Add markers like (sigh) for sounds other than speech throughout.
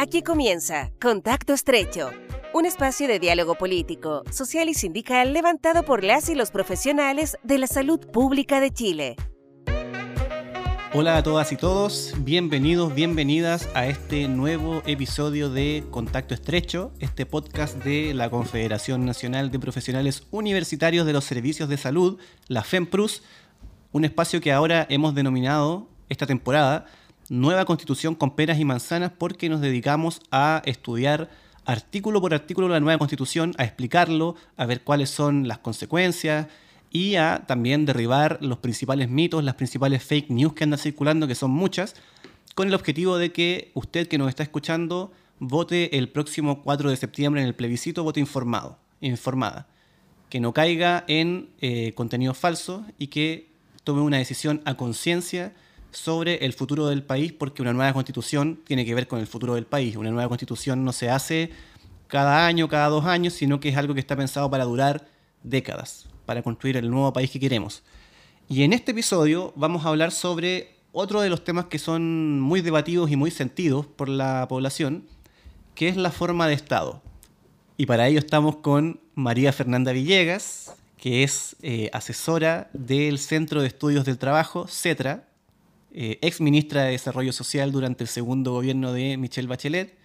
Aquí comienza Contacto Estrecho, un espacio de diálogo político, social y sindical levantado por las y los profesionales de la salud pública de Chile. Hola a todas y todos, bienvenidos, bienvenidas a este nuevo episodio de Contacto Estrecho, este podcast de la Confederación Nacional de Profesionales Universitarios de los Servicios de Salud, la FEMPRUS, un espacio que ahora hemos denominado esta temporada Nueva Constitución con peras y manzanas porque nos dedicamos a estudiar artículo por artículo la nueva Constitución, a explicarlo, a ver cuáles son las consecuencias y a también derribar los principales mitos, las principales fake news que andan circulando, que son muchas, con el objetivo de que usted que nos está escuchando vote el próximo 4 de septiembre en el plebiscito, vote informado, informada, que no caiga en eh, contenido falso y que tome una decisión a conciencia sobre el futuro del país, porque una nueva constitución tiene que ver con el futuro del país. Una nueva constitución no se hace cada año, cada dos años, sino que es algo que está pensado para durar décadas, para construir el nuevo país que queremos. Y en este episodio vamos a hablar sobre otro de los temas que son muy debatidos y muy sentidos por la población, que es la forma de Estado. Y para ello estamos con María Fernanda Villegas, que es eh, asesora del Centro de Estudios del Trabajo, CETRA, eh, ex ministra de Desarrollo Social durante el segundo gobierno de Michelle Bachelet,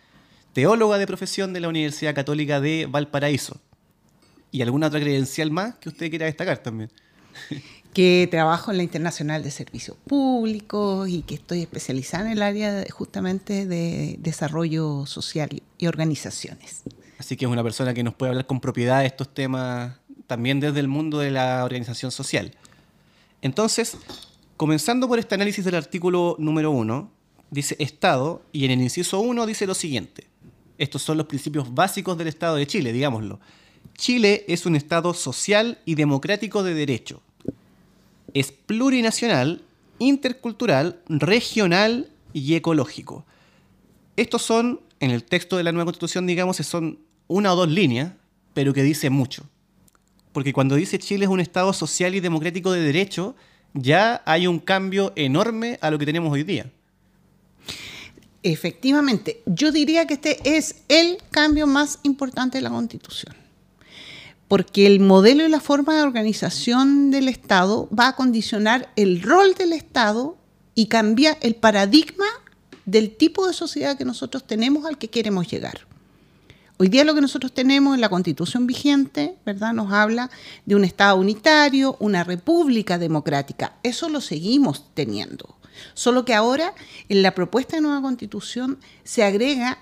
teóloga de profesión de la Universidad Católica de Valparaíso. ¿Y alguna otra credencial más que usted quiera destacar también? (laughs) que trabajo en la Internacional de Servicios Públicos y que estoy especializada en el área justamente de desarrollo social y organizaciones. Así que es una persona que nos puede hablar con propiedad de estos temas también desde el mundo de la organización social. Entonces, Comenzando por este análisis del artículo número 1, dice Estado, y en el inciso 1 dice lo siguiente. Estos son los principios básicos del Estado de Chile, digámoslo. Chile es un Estado social y democrático de derecho. Es plurinacional, intercultural, regional y ecológico. Estos son, en el texto de la nueva constitución, digamos, son una o dos líneas, pero que dice mucho. Porque cuando dice Chile es un Estado social y democrático de derecho, ya hay un cambio enorme a lo que tenemos hoy día. Efectivamente, yo diría que este es el cambio más importante de la Constitución, porque el modelo y la forma de organización del Estado va a condicionar el rol del Estado y cambia el paradigma del tipo de sociedad que nosotros tenemos al que queremos llegar. Hoy día lo que nosotros tenemos en la constitución vigente, ¿verdad? Nos habla de un Estado unitario, una república democrática. Eso lo seguimos teniendo. Solo que ahora en la propuesta de nueva constitución se agrega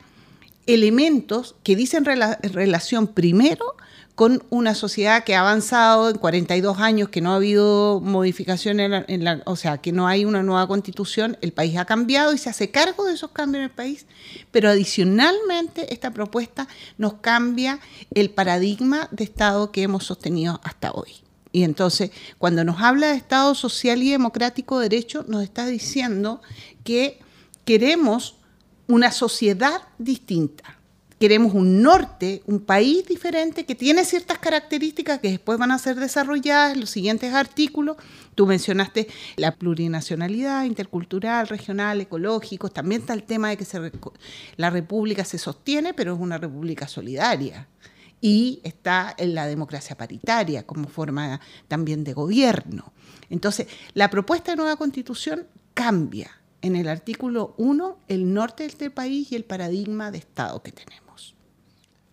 elementos que dicen relación primero con una sociedad que ha avanzado en 42 años, que no ha habido modificación en la, o sea, que no hay una nueva constitución, el país ha cambiado y se hace cargo de esos cambios en el país, pero adicionalmente esta propuesta nos cambia el paradigma de Estado que hemos sostenido hasta hoy. Y entonces, cuando nos habla de Estado social y democrático de derecho, nos está diciendo que queremos una sociedad distinta, queremos un norte, un país diferente que tiene ciertas características que después van a ser desarrolladas en los siguientes artículos. Tú mencionaste la plurinacionalidad, intercultural, regional, ecológico. También está el tema de que la república se sostiene, pero es una república solidaria. Y está en la democracia paritaria como forma también de gobierno. Entonces, la propuesta de nueva constitución cambia en el artículo 1 el norte de este país y el paradigma de Estado que tenemos.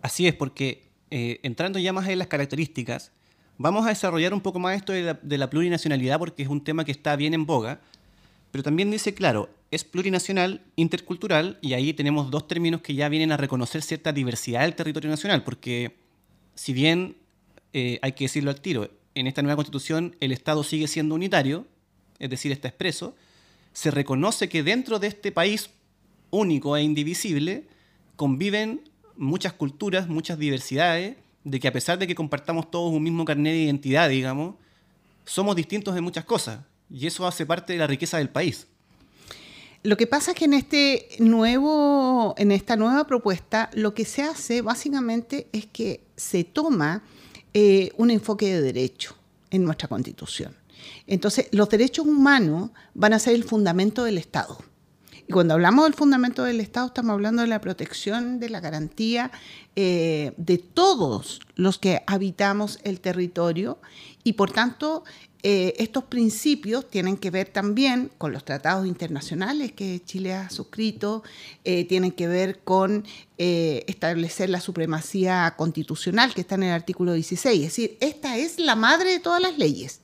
Así es, porque eh, entrando ya más en las características, vamos a desarrollar un poco más esto de la, plurinacionalidad porque es un tema que está bien en boga, pero también dice, claro, es plurinacional, intercultural, y ahí tenemos dos términos que ya vienen a reconocer cierta diversidad del territorio nacional, porque si bien eh, hay que decirlo al tiro, en esta nueva constitución el Estado sigue siendo unitario, es decir, está expreso, se reconoce que dentro de este país único e indivisible conviven muchas culturas, muchas diversidades, de que a pesar de que compartamos todos un mismo carnet de identidad, digamos, somos distintos en muchas cosas. Y eso hace parte de la riqueza del país. Lo que pasa es que en, este nuevo, en esta nueva propuesta lo que se hace básicamente es que se toma eh, un enfoque de derecho en nuestra constitución. Entonces, los derechos humanos van a ser el fundamento del Estado. Y cuando hablamos del fundamento del Estado, estamos hablando de la protección, de la garantía eh, de todos los que habitamos el territorio y por tanto eh, estos principios tienen que ver también con los tratados internacionales que Chile ha suscrito, eh, tienen que ver con establecer la supremacía constitucional que está en el artículo 16. Es decir, esta es la madre de todas las leyes.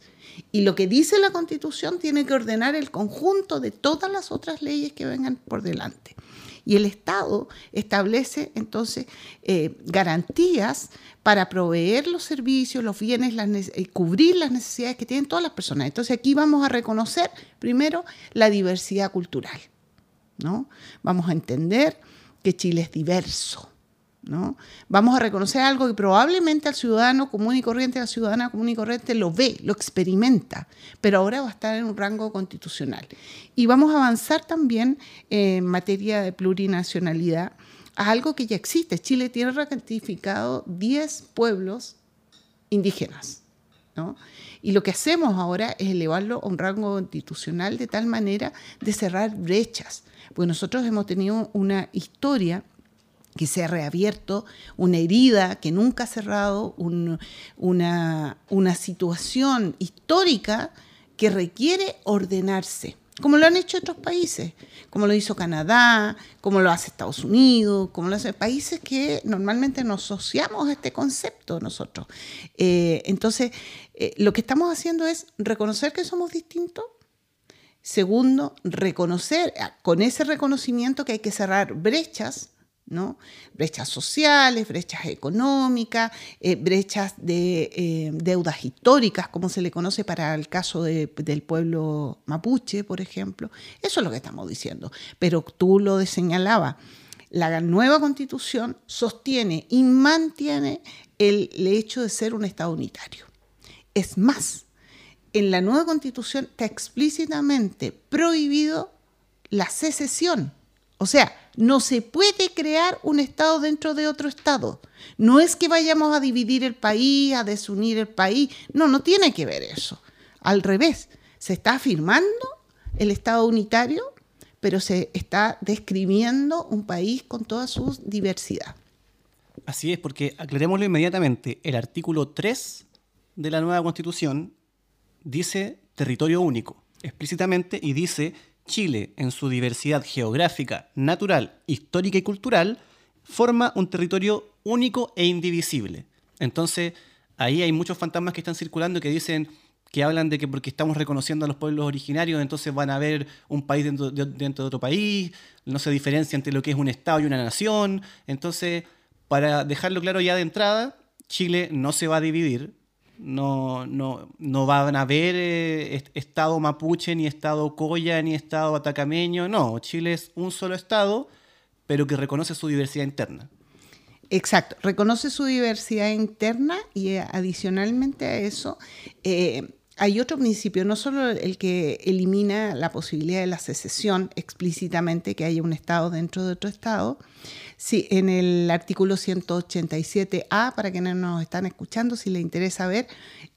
Y lo que dice la Constitución tiene que ordenar el conjunto de todas las otras leyes que vengan por delante. Y el Estado establece entonces eh, garantías para proveer los servicios, los bienes, eh, cubrir las necesidades que tienen todas las personas. Entonces aquí vamos a reconocer primero la diversidad cultural. ¿no? Vamos a entender que Chile es diverso ¿no? Vamos a reconocer algo que probablemente al ciudadano común y corriente, a la ciudadana común y corriente lo ve, lo experimenta, pero ahora va a estar en un rango constitucional. Y vamos a avanzar también en materia de plurinacionalidad a algo que ya existe. Chile tiene ratificado 10 pueblos indígenas. Y lo que hacemos ahora es elevarlo a un rango constitucional de tal manera de cerrar brechas. Porque nosotros hemos tenido una historia que se ha reabierto, una herida que nunca ha cerrado, una, una situación histórica que requiere ordenarse, como lo han hecho otros países, como lo hizo Canadá, como lo hace Estados Unidos, como lo hacen países que normalmente nos asociamos a este concepto nosotros. Eh, entonces, eh, lo que estamos haciendo es reconocer que somos distintos. Segundo, reconocer, con ese reconocimiento que hay que cerrar brechas ¿no? Brechas sociales, brechas económicas, eh, brechas de eh, deudas históricas, como se le conoce para el caso del pueblo mapuche, por ejemplo. Eso es lo que estamos diciendo. Pero tú lo señalaba, la nueva constitución sostiene y mantiene el, el hecho de ser un Estado unitario. Es más, en la nueva constitución está explícitamente prohibido la secesión. O sea, no se puede crear un Estado dentro de otro Estado. No es que vayamos a dividir el país, a desunir el país. No, no tiene que ver eso. Al revés, se está afirmando el Estado unitario, pero se está describiendo un país con toda su diversidad. Así es, porque aclarémoslo inmediatamente. El artículo 3 de la nueva Constitución dice territorio único, explícitamente, y dice Chile, en su diversidad geográfica, natural, histórica y cultural, forma un territorio único e indivisible. Entonces, ahí hay muchos fantasmas que están circulando que dicen que hablan de que porque estamos reconociendo a los pueblos originarios, entonces van a haber un país dentro de, otro país, no se diferencia entre lo que es un Estado y una nación. Entonces, para dejarlo claro ya de entrada, Chile no se va a dividir, no, no, no van a haber eh, Estado mapuche, ni Estado coya, ni Estado atacameño. No, Chile es un solo Estado, pero que reconoce su diversidad interna. Exacto, reconoce su diversidad interna y eh, adicionalmente a eso eh, hay otro principio, no solo el que elimina la posibilidad de la secesión explícitamente, que haya un Estado dentro de otro Estado, Sí, en el artículo 187A, para quienes nos están escuchando, si les interesa ver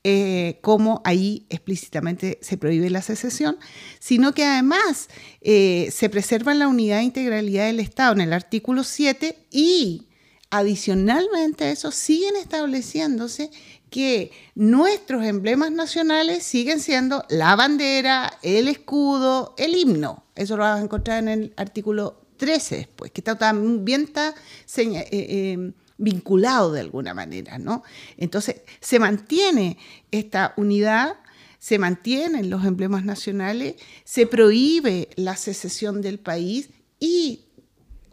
eh, cómo ahí explícitamente se prohíbe la secesión, sino que además eh, se preserva la unidad e integralidad del Estado en el artículo 7 y adicionalmente a eso siguen estableciéndose que nuestros emblemas nacionales siguen siendo la bandera, el escudo, el himno. Eso lo vas a encontrar en el artículo 13 después, que está también está eh, eh, vinculado de alguna manera, ¿no? Entonces, se mantiene esta unidad, se mantienen los emblemas nacionales, se prohíbe la secesión del país y,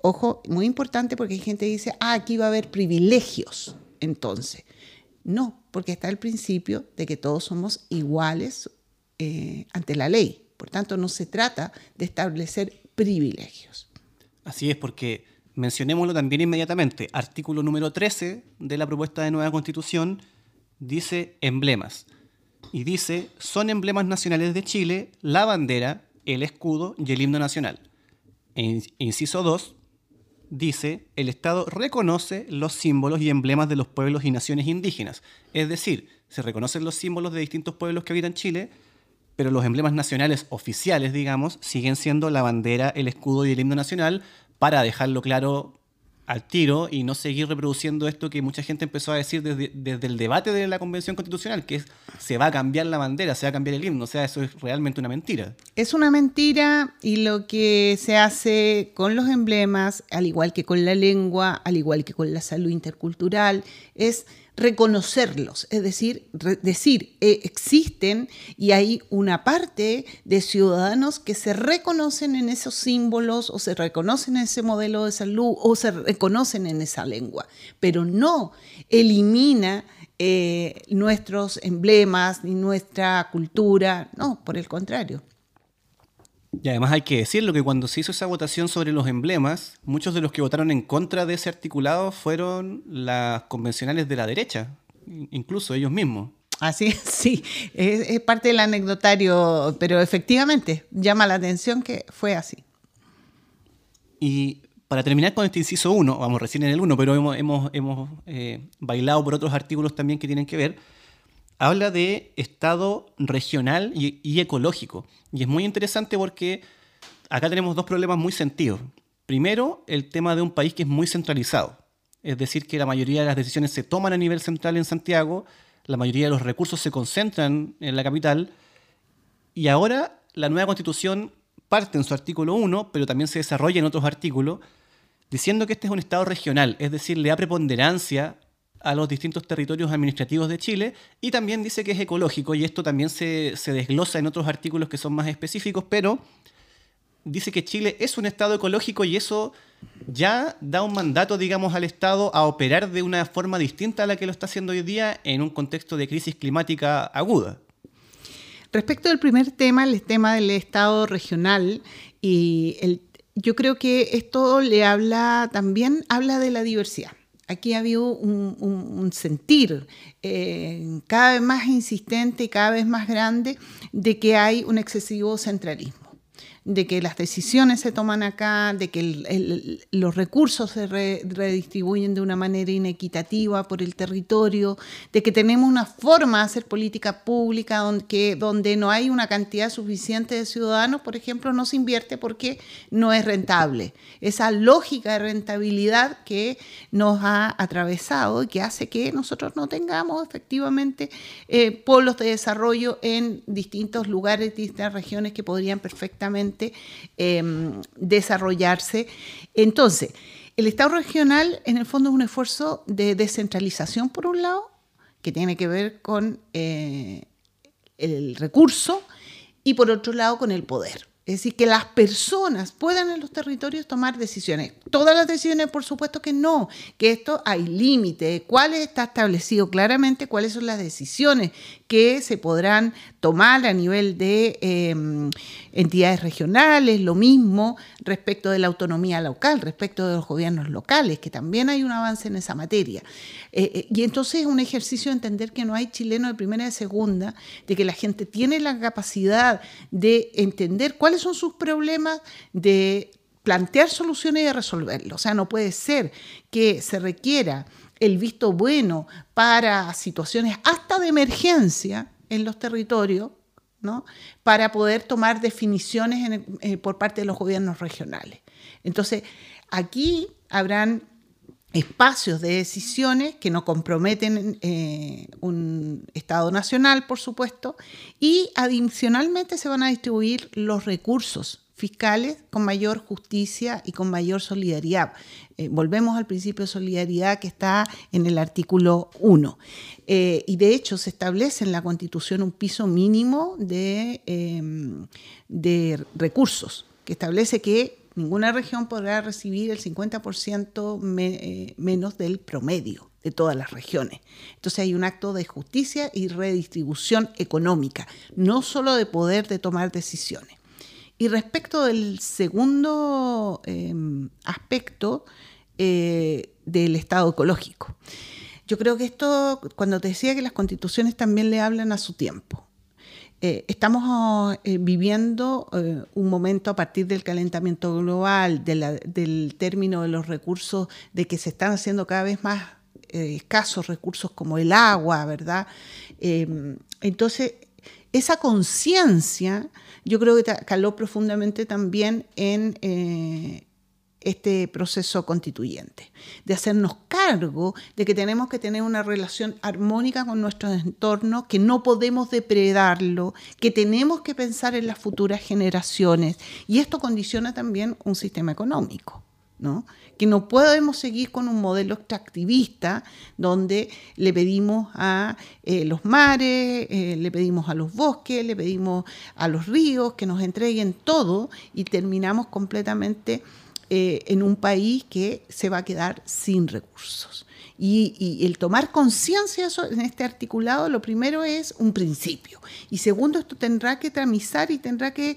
ojo, muy importante porque hay gente que dice, ah, aquí va a haber privilegios, entonces. No, porque está el principio de que todos somos iguales eh, ante la ley. Por tanto, no se trata de establecer privilegios. Así es, porque mencionémoslo también inmediatamente. Artículo número 13 de la propuesta de nueva constitución dice emblemas. Y dice, son emblemas nacionales de Chile la bandera, el escudo y el himno nacional. E inciso 2 dice, el Estado reconoce los símbolos y emblemas de los pueblos y naciones indígenas. Es decir, se reconocen los símbolos de distintos pueblos que habitan Chile, pero los emblemas nacionales oficiales, digamos, siguen siendo la bandera, el escudo y el himno nacional, para dejarlo claro al tiro y no seguir reproduciendo esto que mucha gente empezó a decir desde, el debate de la Convención Constitucional, que es se va a cambiar la bandera, se va a cambiar el himno. O sea, eso es realmente una mentira. Es una mentira y lo que se hace con los emblemas, al igual que con la lengua, al igual que con la salud intercultural, es reconocerlos, es decir, decir, eh, existen y hay una parte de ciudadanos que se reconocen en esos símbolos o se reconocen en ese modelo de salud o se reconocen en esa lengua, pero no elimina eh, nuestros emblemas ni nuestra cultura, no, por el contrario. Y además hay que decirlo que cuando se hizo esa votación sobre los emblemas, muchos de los que votaron en contra de ese articulado fueron las convencionales de la derecha, incluso ellos mismos. Así es, sí, es, parte del anecdotario, pero efectivamente llama la atención que fue así. Y para terminar con este inciso 1, vamos recién en el 1, pero hemos, hemos, eh, bailado por otros artículos también que tienen que ver, habla de estado regional y, ecológico. Y es muy interesante porque acá tenemos dos problemas muy sentidos. Primero, el tema de un país que es muy centralizado. Es decir, que la mayoría de las decisiones se toman a nivel central en Santiago, la mayoría de los recursos se concentran en la capital. Y ahora la nueva constitución parte en su artículo 1, pero también se desarrolla en otros artículos, diciendo que este es un Estado regional, es decir, le da preponderancia a los distintos territorios administrativos de Chile y también dice que es ecológico y esto también se, desglosa en otros artículos que son más específicos, pero dice que Chile es un Estado ecológico y eso ya da un mandato, digamos, al Estado a operar de una forma distinta a la que lo está haciendo hoy día en un contexto de crisis climática aguda. Respecto del primer tema, el tema del Estado regional, y el, yo creo que esto le habla también, habla de la diversidad aquí ha habido un, sentir eh, cada vez más insistente y cada vez más grande de que hay un excesivo centralismo de que las decisiones se toman acá, de que los recursos se redistribuyen de una manera inequitativa por el territorio, de que tenemos una forma de hacer política pública donde, donde no hay una cantidad suficiente de ciudadanos, por ejemplo, no se invierte porque no es rentable. Esa lógica de rentabilidad que nos ha atravesado y que hace que nosotros no tengamos efectivamente eh, polos de desarrollo en distintos lugares, distintas regiones que podrían perfectamente Em, desarrollarse. Entonces, el Estado regional en el fondo es un esfuerzo de descentralización, por un lado, que tiene que ver con eh, el recurso, y por otro lado con el poder. Es decir, que las personas puedan en los territorios tomar decisiones. Todas las decisiones, por supuesto que no, que esto hay límite, cuáles está establecido claramente, cuáles son las decisiones que se podrán tomar a nivel de em, entidades regionales, lo mismo respecto de la autonomía local, respecto de los gobiernos locales, que también hay un avance en esa materia. Eh, eh, y entonces es un ejercicio de entender que no hay chileno de primera y de segunda, de que la gente tiene la capacidad de entender cuáles son sus problemas, de plantear soluciones y de resolverlos. O sea, no puede ser que se requiera el visto bueno para situaciones hasta de emergencia en los territorios, ¿no? para poder tomar definiciones eh, por parte de los gobiernos regionales. Entonces, aquí habrán espacios de decisiones que no comprometen eh, un Estado nacional, por supuesto, y adicionalmente se van a distribuir los recursos fiscales con mayor justicia y con mayor solidaridad. Eh, volvemos al principio de solidaridad que está en el artículo 1. Eh, y de hecho se establece en la Constitución un piso mínimo de, em, recursos, que establece que ninguna región podrá recibir el 50% eh, menos del promedio de todas las regiones. Entonces hay un acto de justicia y redistribución económica, no solo de poder de tomar decisiones. Y respecto del segundo em, aspecto eh, del Estado ecológico, yo creo que esto, cuando te decía que las constituciones también le hablan a su tiempo, eh, estamos eh, viviendo un momento a partir del calentamiento global, del término de los recursos, de que se están haciendo cada vez más escasos recursos como el agua, ¿verdad? Em, entonces, esa conciencia yo creo que caló profundamente también en eh, este proceso constituyente, de hacernos cargo de que tenemos que tener una relación armónica con nuestro entorno, que no podemos depredarlo, que tenemos que pensar en las futuras generaciones. Y esto condiciona también un sistema económico. ¿No? que no podemos seguir con un modelo extractivista donde le pedimos a eh, los mares, eh, le pedimos a los bosques, le pedimos a los ríos que nos entreguen todo y terminamos completamente eh, en un país que se va a quedar sin recursos. Y, el tomar conciencia en este articulado, lo primero es un principio. Y segundo, esto tendrá que tramizar y tendrá que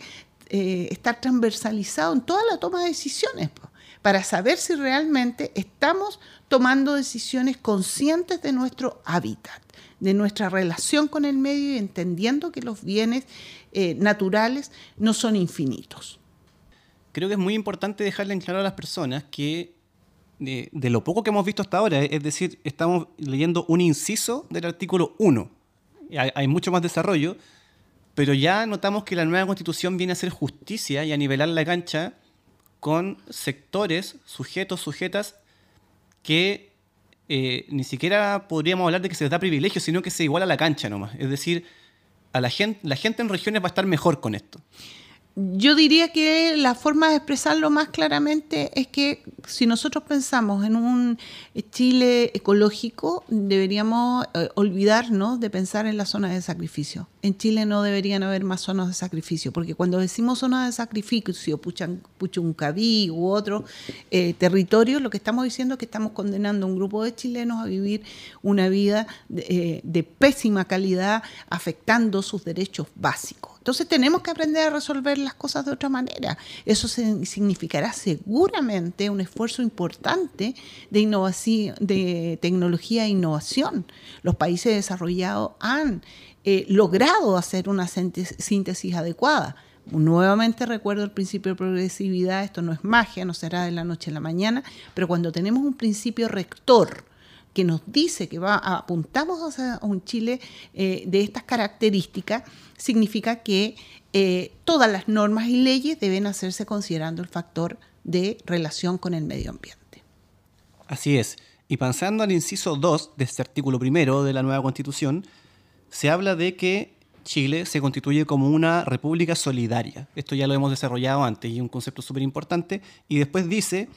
estar transversalizado en toda la toma de decisiones para saber si realmente estamos tomando decisiones conscientes de nuestro hábitat, de nuestra relación con el medio y entendiendo que los bienes eh, naturales no son infinitos. Creo que es muy importante dejarle en claro a las personas que de, lo poco que hemos visto hasta ahora, es decir, estamos leyendo un inciso del artículo 1. Hay, hay mucho más desarrollo, pero ya notamos que la nueva constitución viene a hacer justicia y a nivelar la cancha con sectores, sujetos, sujetas, que eh, ni siquiera podríamos hablar de que se les da privilegio, sino que se iguala la cancha nomás. Es decir, a la gente, la gente en regiones va a estar mejor con esto. Yo diría que la forma de expresarlo más claramente es que si nosotros pensamos en un Chile ecológico, deberíamos eh, olvidarnos de pensar en las zonas de sacrificio. En Chile no deberían haber más zonas de sacrificio, porque cuando decimos zonas de sacrificio, Puchuncaví u otro eh, territorio, lo que estamos diciendo es que estamos condenando a un grupo de chilenos a vivir una vida de eh, pésima calidad, afectando sus derechos básicos. Entonces tenemos que aprender a resolver las cosas de otra manera. Eso significará seguramente un esfuerzo importante de, innovación, de tecnología e innovación. Los países desarrollados han eh, logrado hacer una síntesis adecuada. Nuevamente recuerdo el principio de progresividad, esto no es magia, no será de la noche a la mañana, pero cuando tenemos un principio rector, que nos dice que va, apuntamos a un Chile eh, de estas características, significa que eh, todas las normas y leyes deben hacerse considerando el factor de relación con el medio ambiente. Así es. Y pasando al inciso 2 de este artículo primero de la nueva Constitución, se habla de que Chile se constituye como una república solidaria. Esto ya lo hemos desarrollado antes y es un concepto súper importante. Y después dice,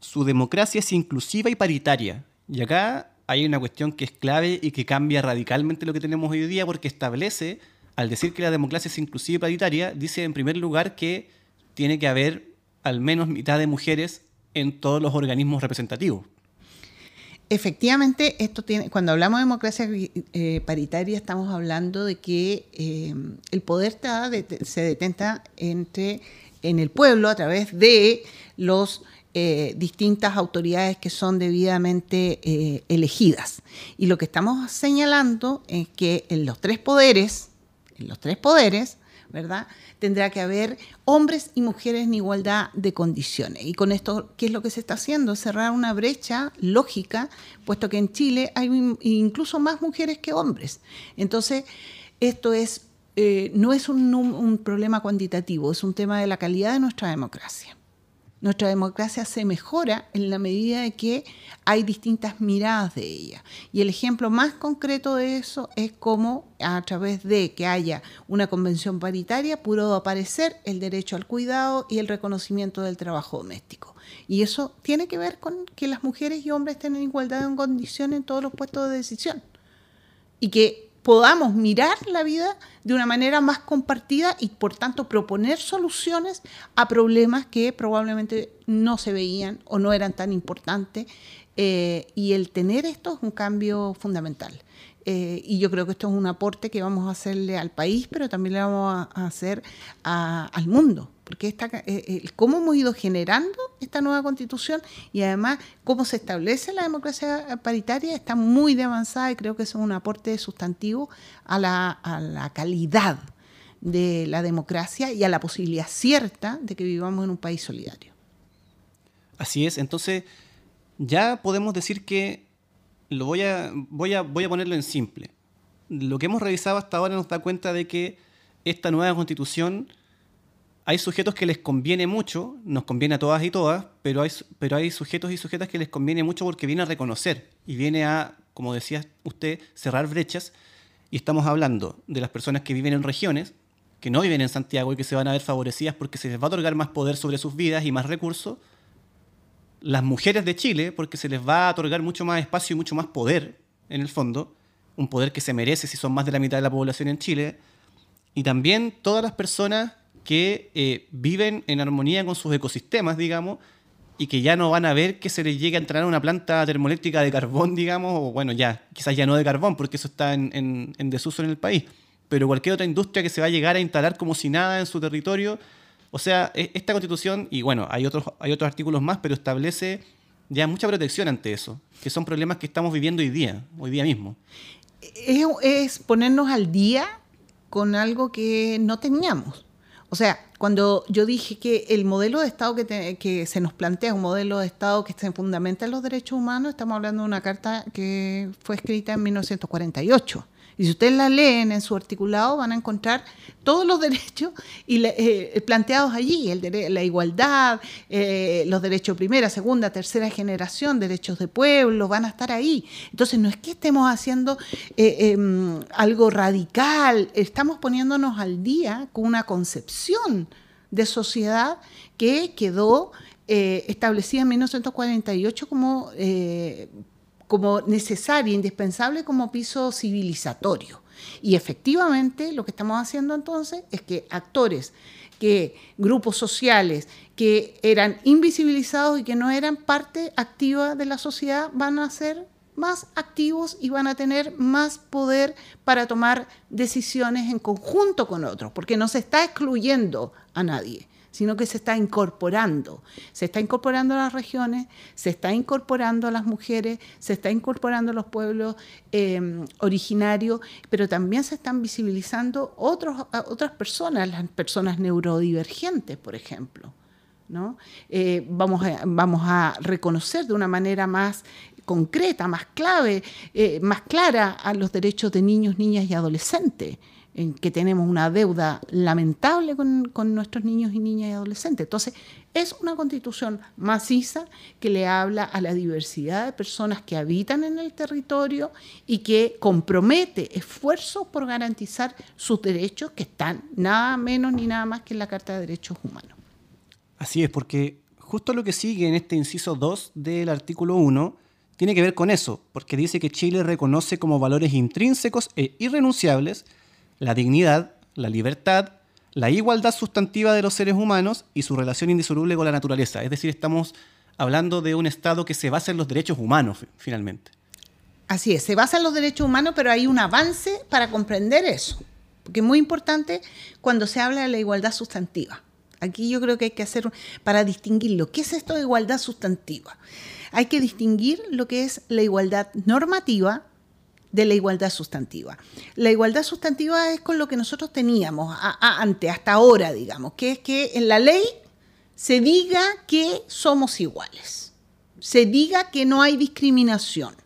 su democracia es inclusiva y paritaria. Y acá hay una cuestión que es clave y que cambia radicalmente lo que tenemos hoy día porque establece, al decir que la democracia es inclusiva y paritaria, dice en primer lugar que tiene que haber al menos mitad de mujeres en todos los organismos representativos. Efectivamente, esto tiene, cuando hablamos de democracia eh, paritaria estamos hablando de que eh, el poder se detenta entre, en el pueblo a través de los eh, distintas autoridades que son debidamente eh, elegidas. Y lo que estamos señalando es que en los tres poderes, en los tres poderes, ¿verdad? Tendrá que haber hombres y mujeres en igualdad de condiciones. Y con esto, ¿qué es lo que se está haciendo? Cerrar una brecha lógica, puesto que en Chile hay incluso más mujeres que hombres. Entonces, esto es, eh, no es un problema cuantitativo, es un tema de la calidad de nuestra democracia nuestra democracia se mejora en la medida de que hay distintas miradas de ella. Y el ejemplo más concreto de eso es cómo a través de que haya una convención paritaria pudo aparecer el derecho al cuidado y el reconocimiento del trabajo doméstico. Y eso tiene que ver con que las mujeres y hombres estén igualdad de condiciones en todos los puestos de decisión. Y que podamos mirar la vida de una manera más compartida y por tanto proponer soluciones a problemas que probablemente no se veían o no eran tan importantes. Eh, y el tener esto es un cambio fundamental. Eh, y yo creo que esto es un aporte que vamos a hacerle al país, pero también le vamos a, hacer al mundo, porque esta, eh, cómo hemos ido generando esta nueva constitución y además cómo se establece la democracia paritaria está muy de avanzada y creo que es un aporte sustantivo a la, a la calidad de la democracia y a la posibilidad cierta de que vivamos en un país solidario. Así es, entonces ya podemos decir que lo voy a, voy a, voy a ponerlo en simple. lo que hemos revisado hasta ahora nos da cuenta de que esta nueva constitución hay sujetos que les conviene mucho, nos conviene a todas y todas, pero hay, pero hay sujetos y sujetas que les conviene mucho porque viene a reconocer y viene a, como decía usted, cerrar brechas. Y estamos hablando de las personas que viven en regiones, que no viven en Santiago y que se van a ver favorecidas porque se les va a otorgar más poder sobre sus vidas y más recursos. Las mujeres de Chile, porque se les va a otorgar mucho más espacio y mucho más poder, en el fondo, un poder que se merece si son más de la mitad de la población en Chile. Y también todas las personas que eh, viven en armonía con sus ecosistemas, digamos, y que ya no van a ver que se les llegue a entrar a una planta termoeléctrica de carbón, digamos, o bueno, ya, quizás ya no de carbón, porque eso está en, desuso en el país, pero cualquier otra industria que se va a llegar a instalar como si nada en su territorio. O sea, e, esta constitución, y bueno, hay otros, hay otros artículos más, pero establece ya mucha protección ante eso, que son problemas que estamos viviendo hoy día, hoy día mismo. es ponernos al día con algo que no teníamos. O sea, cuando yo dije que el modelo de Estado que, se nos plantea un modelo de Estado que se fundamenta en los derechos humanos, estamos hablando de una carta que fue escrita en 1948. Y si ustedes la leen en su articulado, van a encontrar todos los (laughs) derechos y eh, planteados allí, la igualdad, eh, los derechos de primera, segunda, tercera generación, derechos de pueblo, van a estar ahí. Entonces, no es que estemos haciendo eh, em, algo radical, estamos poniéndonos al día con una concepción de sociedad que quedó establecida en 1948 como como necesaria, indispensable como piso civilizatorio. Y efectivamente lo que estamos haciendo entonces es que actores, que grupos sociales que eran invisibilizados y que no eran parte activa de la sociedad van a ser más activos y van a tener más poder para tomar decisiones en conjunto con otros, porque no se está excluyendo a nadie sino que se está incorporando. Se está incorporando a las regiones, se está incorporando a las mujeres, se está incorporando a los pueblos em, originarios, pero también se están visibilizando otros, otras personas, las personas neurodivergentes, por ejemplo. ¿no? Eh, vamos, a, vamos a reconocer de una manera más concreta, más clave, eh, más clara a los derechos de niños, niñas y adolescentes en que tenemos una deuda lamentable con, nuestros niños y niñas y adolescentes. Entonces, es una constitución maciza que le habla a la diversidad de personas que habitan en el territorio y que compromete esfuerzos por garantizar sus derechos que están nada menos ni nada más que en la Carta de Derechos Humanos. Así es, porque justo lo que sigue en este inciso 2 del artículo 1 tiene que ver con eso, porque dice que Chile reconoce como valores intrínsecos e irrenunciables la dignidad, la libertad, la igualdad sustantiva de los seres humanos y su relación indisoluble con la naturaleza. Es decir, estamos hablando de un Estado que se basa en los derechos humanos, finalmente. Así es, se basa en los derechos humanos, pero hay un avance para comprender eso. Porque es muy importante cuando se habla de la igualdad sustantiva. Aquí yo creo que hay que hacer, para distinguirlo, ¿qué es esto de igualdad sustantiva? Hay que distinguir lo que es la igualdad normativa de la igualdad sustantiva. La igualdad sustantiva es con lo que nosotros teníamos antes, hasta ahora, digamos, que es que en la ley se diga que somos iguales, se diga que no hay discriminación.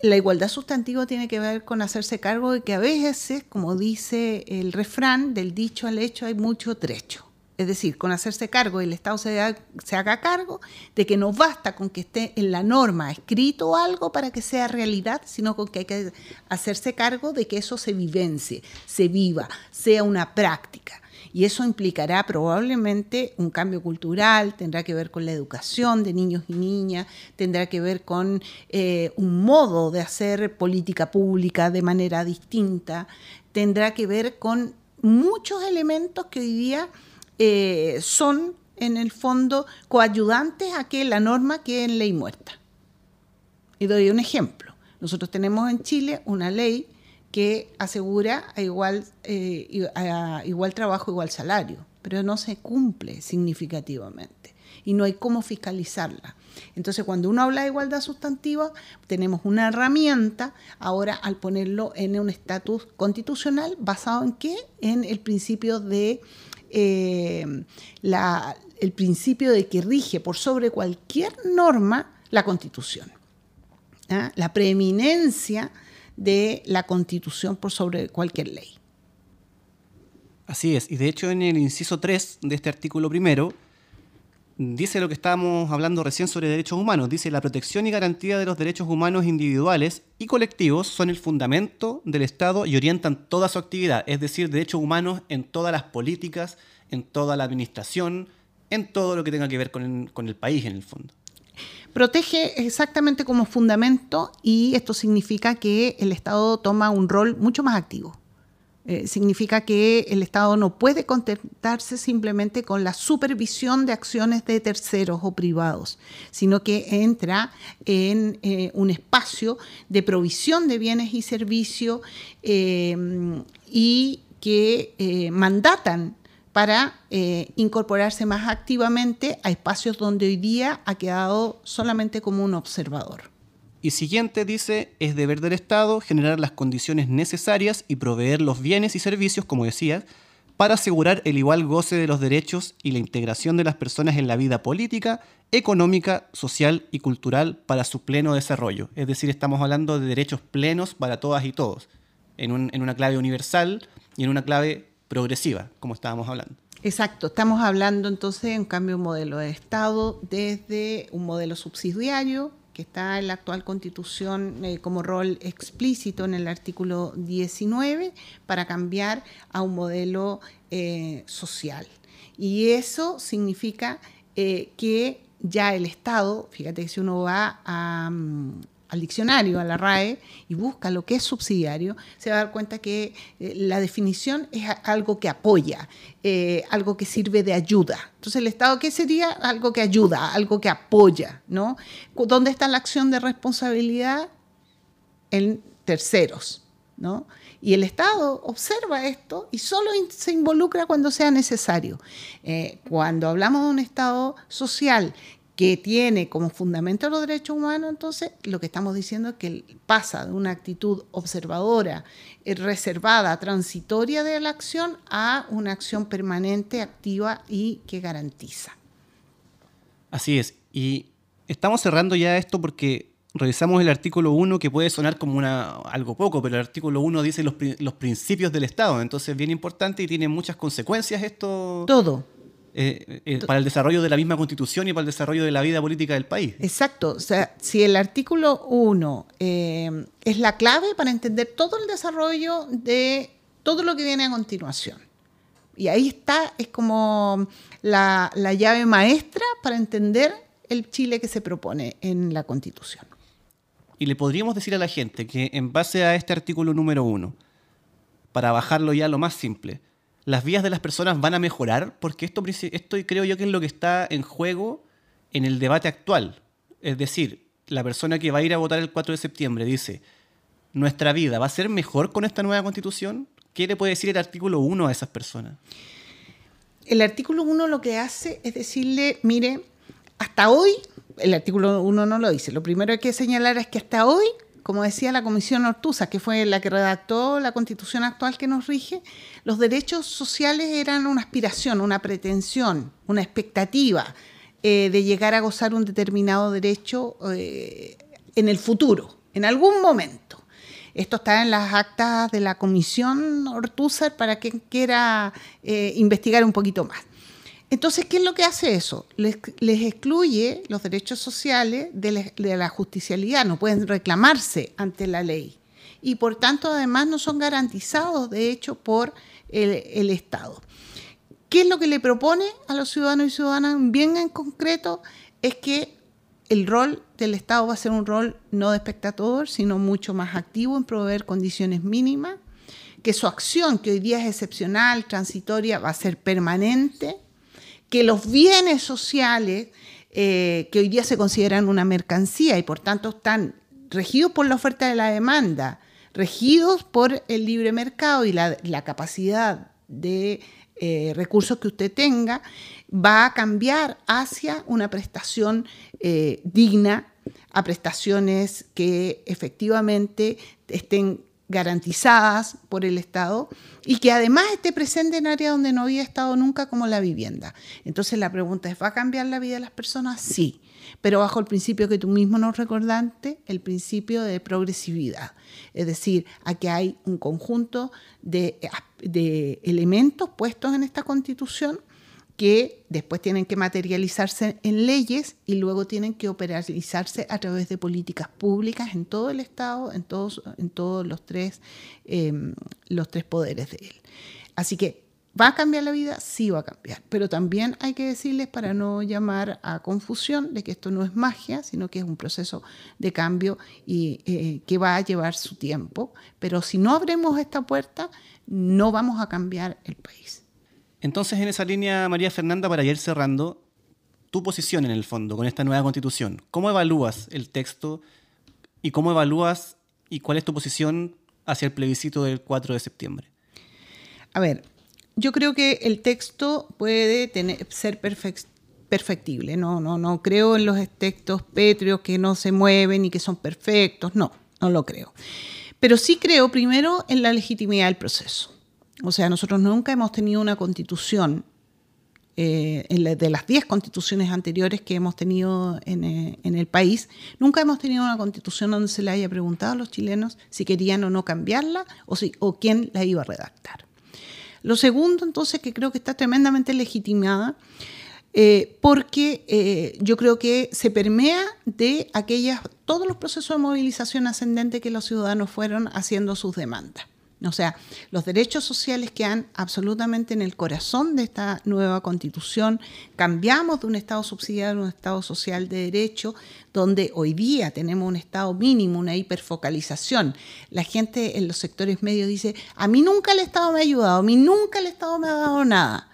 La igualdad sustantiva tiene que ver con hacerse cargo de que a veces, como dice el refrán, del dicho al hecho hay mucho trecho. Es decir, con hacerse cargo, el Estado se, haga cargo de que no basta con que esté en la norma escrito algo para que sea realidad, sino con que hay que hacerse cargo de que eso se vivencie, se viva, sea una práctica. Y eso implicará probablemente un cambio cultural, tendrá que ver con la educación de niños y niñas, tendrá que ver con eh, un modo de hacer política pública de manera distinta, tendrá que ver con muchos elementos que hoy día eh, son en el fondo coayudantes a que la norma quede en ley muerta. Y doy un ejemplo. Nosotros tenemos en Chile una ley que asegura a igual, eh, igual trabajo, igual salario, pero no se cumple significativamente y no hay cómo fiscalizarla. Entonces, cuando uno habla de igualdad sustantiva, tenemos una herramienta ahora al ponerlo en un estatus constitucional basado en qué? En el principio de eh, el principio de que rige por sobre cualquier norma la Constitución. ¿ah? La preeminencia de la Constitución por sobre cualquier ley. Así es, y de hecho en el inciso 3 de este artículo primero dice lo que estábamos hablando recién sobre derechos humanos. Dice, la protección y garantía de los derechos humanos individuales y colectivos son el fundamento del Estado y orientan toda su actividad, es decir, derechos humanos en todas las políticas, en toda la administración, en todo lo que tenga que ver con con el país en el fondo. Protege exactamente como fundamento y esto significa que el Estado toma un rol mucho más activo. Eh, significa que el Estado no puede contentarse simplemente con la supervisión de acciones de terceros o privados, sino que entra en eh, un espacio de provisión de bienes y servicios eh, y que mandatan para incorporarse más activamente a espacios donde hoy día ha quedado solamente como un observador. Y siguiente dice, es deber del Estado generar las condiciones necesarias y proveer los bienes y servicios, como decía, para asegurar el igual goce de los derechos y la integración de las personas en la vida política, económica, social y cultural para su pleno desarrollo. Es decir, estamos hablando de derechos plenos para todas y todos, en, en una clave universal y en una clave progresiva, como estábamos hablando. Exacto, estamos hablando entonces en cambio un modelo de Estado desde un modelo subsidiario que está en la actual constitución eh, como rol explícito en el artículo 19 para cambiar a un modelo eh, social. Y eso significa eh, que ya el Estado, fíjate que si uno va a, mm, al diccionario, a la RAE, y busca lo que es subsidiario, se va a dar cuenta que eh, la definición es algo que apoya, eh, algo que sirve de ayuda. Entonces, el Estado, ¿qué sería? Algo que ayuda, algo que apoya, ¿no? ¿Dónde está la acción de responsabilidad? En terceros, ¿no? Y el Estado observa esto y solo se involucra cuando sea necesario. Eh, cuando hablamos de un Estado social que tiene como fundamento los derechos humanos, entonces lo que estamos diciendo es que pasa de una actitud observadora, eh, reservada, transitoria de la acción a una acción permanente, activa y que garantiza. Así es. Y estamos cerrando ya esto porque revisamos el artículo 1 que puede sonar como una, algo poco, pero el artículo 1 dice los, los principios del Estado, entonces es bien importante y tiene muchas consecuencias esto. Todo eh, eh, para el desarrollo de la misma constitución y para el desarrollo de la vida política del país. Exacto. O sea, si el artículo 1 eh, es la clave para entender todo el desarrollo de todo lo que viene a continuación. Y ahí está, es como la, la llave maestra para entender el Chile que se propone en la constitución. Y le podríamos decir a la gente que en base a este artículo número 1, para bajarlo ya a lo más simple, las vías de las personas van a mejorar, porque esto, esto creo yo que es lo que está en juego en el debate actual. Es decir, la persona que va a ir a votar el 4 de septiembre dice, ¿nuestra vida va a ser mejor con esta nueva constitución? ¿Qué le puede decir el artículo 1 a esas personas? El artículo 1 lo que hace es decirle, mire, hasta hoy, el artículo 1 no lo dice, lo primero que hay que señalar es que hasta hoy como decía la Comisión Ortuza, que fue la que redactó la constitución actual que nos rige, los derechos sociales eran una aspiración, una pretensión, una expectativa eh, de llegar a gozar un determinado derecho eh, en el futuro, en algún momento. Esto está en las actas de la Comisión Ortúzar para quien quiera eh, investigar un poquito más. Entonces, ¿qué es lo que hace eso? Les, excluye los derechos sociales de, la justicialidad, no pueden reclamarse ante la ley. Y por tanto, además, no son garantizados, de hecho, por el, Estado. ¿Qué es lo que le propone a los ciudadanos y ciudadanas bien en concreto? Es que el rol del Estado va a ser un rol no de espectador, sino mucho más activo en proveer condiciones mínimas, que su acción, que hoy día es excepcional, transitoria, va a ser permanente que los bienes sociales eh, que hoy día se consideran una mercancía y por tanto están regidos por la oferta de la demanda, regidos por el libre mercado y la, capacidad de eh, recursos que usted tenga, va a cambiar hacia una prestación eh, digna, a prestaciones que efectivamente estén garantizadas por el Estado y que además esté presente en áreas donde no había estado nunca como la vivienda. Entonces la pregunta es, ¿va a cambiar la vida de las personas? Sí, pero bajo el principio que tú mismo nos recordaste, el principio de progresividad. Es decir, aquí hay un conjunto de, de elementos puestos en esta constitución que después tienen que materializarse en leyes y luego tienen que operarizarse a través de políticas públicas en todo el Estado, en todos, en todos los, tres, em, los tres poderes de él. Así que, ¿va a cambiar la vida? Sí va a cambiar, pero también hay que decirles para no llamar a confusión de que esto no es magia, sino que es un proceso de cambio y eh, que va a llevar su tiempo, pero si no abrimos esta puerta, no vamos a cambiar el país. Entonces, en esa línea, María Fernanda, para ir cerrando, tu posición en el fondo con esta nueva constitución, ¿cómo evalúas el texto y cómo evalúas y cuál es tu posición hacia el plebiscito del 4 de septiembre? A ver, yo creo que el texto puede tener, ser perfectible, no, no, no creo en los textos pétreos que no se mueven y que son perfectos, no, no lo creo. Pero sí creo primero en la legitimidad del proceso. O sea, nosotros nunca hemos tenido una constitución, eh, de las 10 constituciones anteriores que hemos tenido eh, en, el país, nunca hemos tenido una constitución donde se le haya preguntado a los chilenos si querían o no cambiarla o, si, o quién la iba a redactar. Lo segundo, entonces, que creo que está tremendamente legitimada, eh, porque yo creo que se permea de aquellas, todos los procesos de movilización ascendente que los ciudadanos fueron haciendo sus demandas. O sea, los derechos sociales quedan absolutamente en el corazón de esta nueva constitución. Cambiamos de un Estado subsidiario a un Estado social de derecho, donde hoy día tenemos un Estado mínimo, una hiperfocalización. La gente en los sectores medios dice, a mí nunca el Estado me ha ayudado, a mí nunca el Estado me ha dado nada.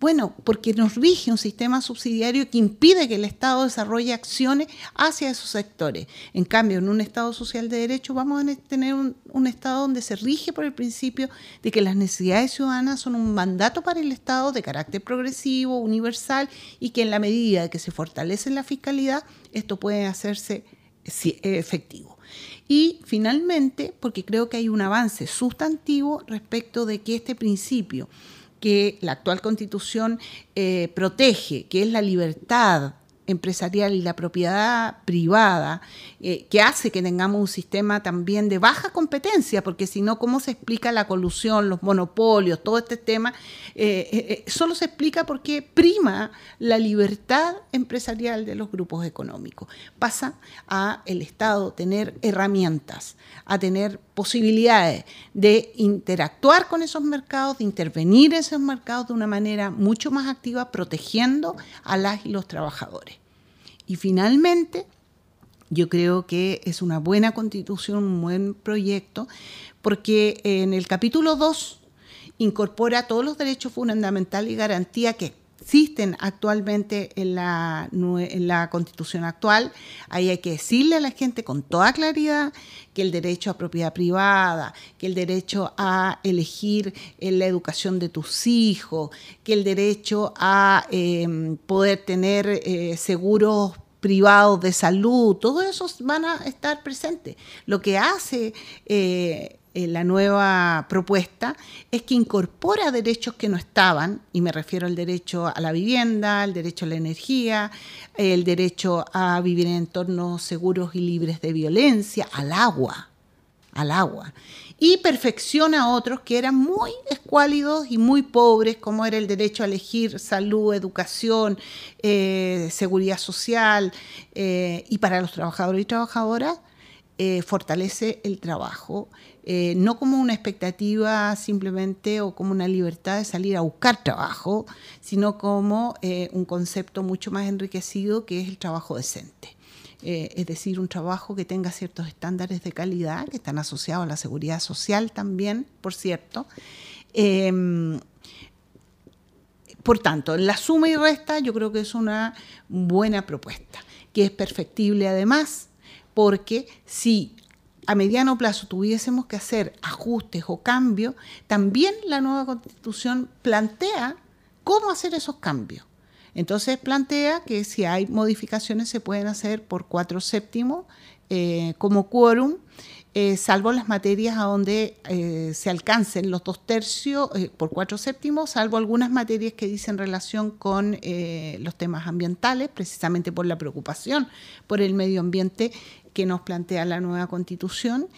Bueno, porque nos rige un sistema subsidiario que impide que el Estado desarrolle acciones hacia esos sectores. En cambio, en un Estado social de derecho vamos a tener un, Estado donde se rige por el principio de que las necesidades ciudadanas son un mandato para el Estado de carácter progresivo, universal, y que en la medida que se fortalece la fiscalidad, esto puede hacerse efectivo. Y finalmente, porque creo que hay un avance sustantivo respecto de que este principio que la actual constitución eh, protege, que es la libertad empresarial y la propiedad privada, eh, que hace que tengamos un sistema también de baja competencia, porque si no, ¿cómo se explica la colusión, los monopolios, todo este tema? Eh, eh, solo se explica porque prima la libertad empresarial de los grupos económicos. Pasa a el Estado tener herramientas, a tener posibilidades de interactuar con esos mercados, de intervenir en esos mercados de una manera mucho más activa, protegiendo a las y los trabajadores. Y finalmente, yo creo que es una buena constitución, un buen proyecto, porque en el capítulo 2 incorpora todos los derechos fundamentales y garantía que existen actualmente en la, en la constitución actual. Ahí hay que decirle a la gente con toda claridad que el derecho a propiedad privada, que el derecho a elegir la educación de tus hijos, que el derecho a em, poder tener eh, seguros privados de salud, todo eso van a estar presentes. Lo que hace eh, eh, la nueva propuesta es que incorpora derechos que no estaban, y me refiero al derecho a la vivienda, al derecho a la energía, el derecho a vivir en entornos seguros y libres de violencia, al agua, al agua. Y perfecciona otros que eran muy escuálidos y muy pobres, como era el derecho a elegir salud, educación, eh, seguridad social, eh, y para los trabajadores y trabajadoras, fortalece el trabajo eh, no como una expectativa simplemente o como una libertad de salir a buscar trabajo, sino como eh, un concepto mucho más enriquecido que es el trabajo decente. Eh, es decir, un trabajo que tenga ciertos estándares de calidad que están asociados a la seguridad social también, por cierto. Em, por tanto, en la suma y resta yo creo que es una buena propuesta, que es perfectible además, porque si a mediano plazo tuviésemos que hacer ajustes o cambios, también la nueva constitución plantea cómo hacer esos cambios. Entonces plantea que si hay modificaciones se pueden hacer por cuatro séptimos eh, como quórum eh, salvo las materias a donde eh, se alcancen los dos tercios eh, por cuatro séptimos, salvo algunas materias que dicen relación con los temas ambientales, precisamente por la preocupación por el medio ambiente que nos plantea la nueva constitución.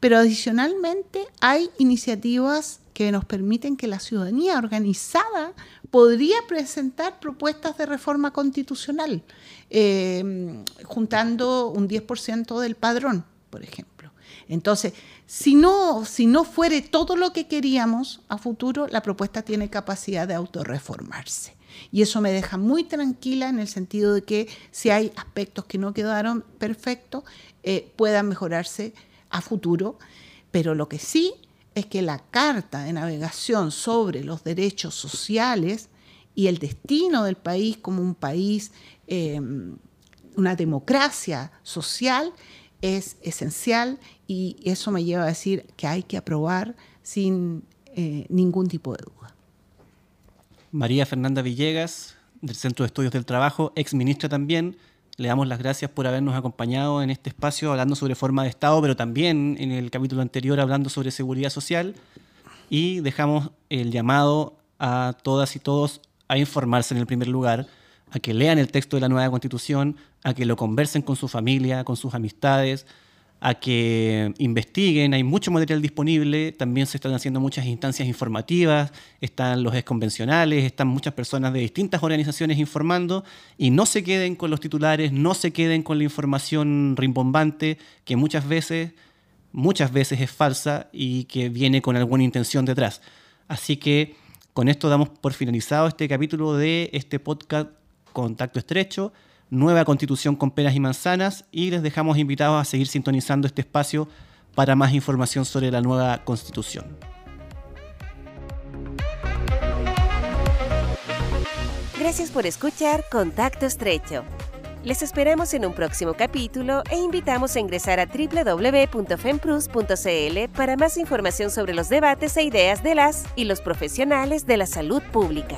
Pero adicionalmente hay iniciativas que nos permiten que la ciudadanía organizada podría presentar propuestas de reforma constitucional, juntando un 10% del padrón, por ejemplo. Entonces, si no, si no fuere todo lo que queríamos a futuro, la propuesta tiene capacidad de autorreformarse. Y eso me deja muy tranquila en el sentido de que si hay aspectos que no quedaron perfectos, eh, puedan mejorarse a futuro. Pero lo que sí es que la carta de navegación sobre los derechos sociales y el destino del país como un país, eh, una democracia social, es esencial y eso me lleva a decir que hay que aprobar sin eh, ningún tipo de duda. María Fernanda Villegas, del Centro de Estudios del Trabajo, ex ministra también, le damos las gracias por habernos acompañado en este espacio hablando sobre forma de Estado, pero también en el capítulo anterior hablando sobre seguridad social. Y dejamos el llamado a todas y todos a informarse en el primer lugar, a que lean el texto de la nueva constitución, a que lo conversen con su familia, con sus amistades, a que investiguen, hay mucho material disponible, también se están haciendo muchas instancias informativas, están los exconvencionales, están muchas personas de distintas organizaciones informando. Y no se queden con los titulares, no se queden con la información rimbombante que muchas veces, muchas veces es falsa y que viene con alguna intención detrás. Así que con esto damos por finalizado este capítulo de este podcast Contacto Estrecho nueva constitución con penas y manzanas y les dejamos invitados a seguir sintonizando este espacio para más información sobre la nueva constitución. Gracias por escuchar Contacto Estrecho. Les esperamos en un próximo capítulo e invitamos a ingresar a www.femprus.cl para más información sobre los debates e ideas de las y los profesionales de la salud pública.